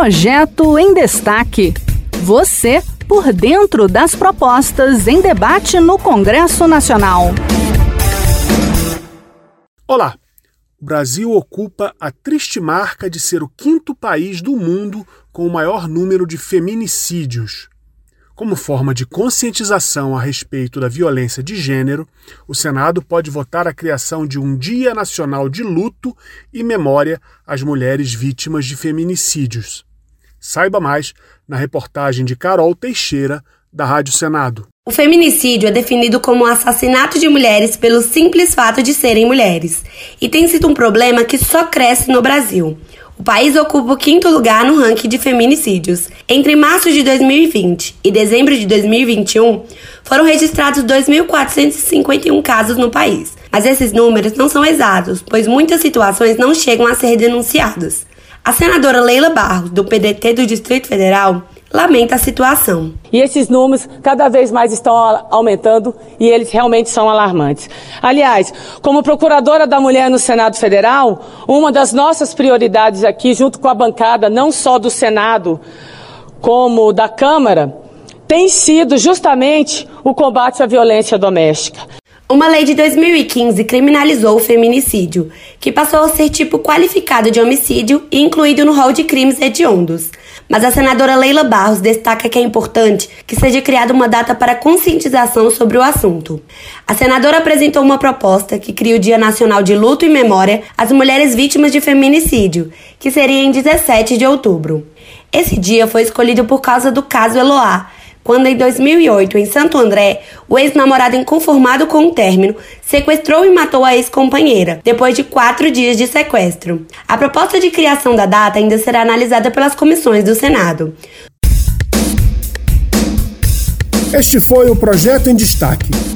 Projeto em Destaque. Você por dentro das propostas em debate no Congresso Nacional. Olá! O Brasil ocupa a triste marca de ser o quinto país do mundo com o maior número de feminicídios. Como forma de conscientização a respeito da violência de gênero, o Senado pode votar a criação de um Dia Nacional de Luto e Memória às Mulheres Vítimas de Feminicídios. Saiba mais na reportagem de Carol Teixeira, da Rádio Senado. O feminicídio é definido como o assassinato de mulheres pelo simples fato de serem mulheres e tem sido um problema que só cresce no Brasil. O país ocupa o quinto lugar no ranking de feminicídios. Entre março de 2020 e dezembro de 2021, foram registrados 2.451 casos no país. Mas esses números não são exatos, pois muitas situações não chegam a ser denunciadas. A senadora Leila Barros, do PDT do Distrito Federal, lamenta a situação. E esses números cada vez mais estão aumentando e eles realmente são alarmantes. Aliás, como procuradora da mulher no Senado Federal, uma das nossas prioridades aqui, junto com a bancada, não só do Senado, como da Câmara, tem sido justamente o combate à violência doméstica. Uma lei de 2015 criminalizou o feminicídio, que passou a ser tipo qualificado de homicídio e incluído no rol de crimes hediondos. Mas a senadora Leila Barros destaca que é importante que seja criada uma data para conscientização sobre o assunto. A senadora apresentou uma proposta que cria o Dia Nacional de Luto e Memória às Mulheres Vítimas de Feminicídio, que seria em 17 de outubro. Esse dia foi escolhido por causa do caso Eloá, quando em 2008, em Santo André, o ex-namorado inconformado com o término sequestrou e matou a ex-companheira, depois de quatro dias de sequestro. A proposta de criação da data ainda será analisada pelas comissões do Senado. Este foi o Projeto em Destaque.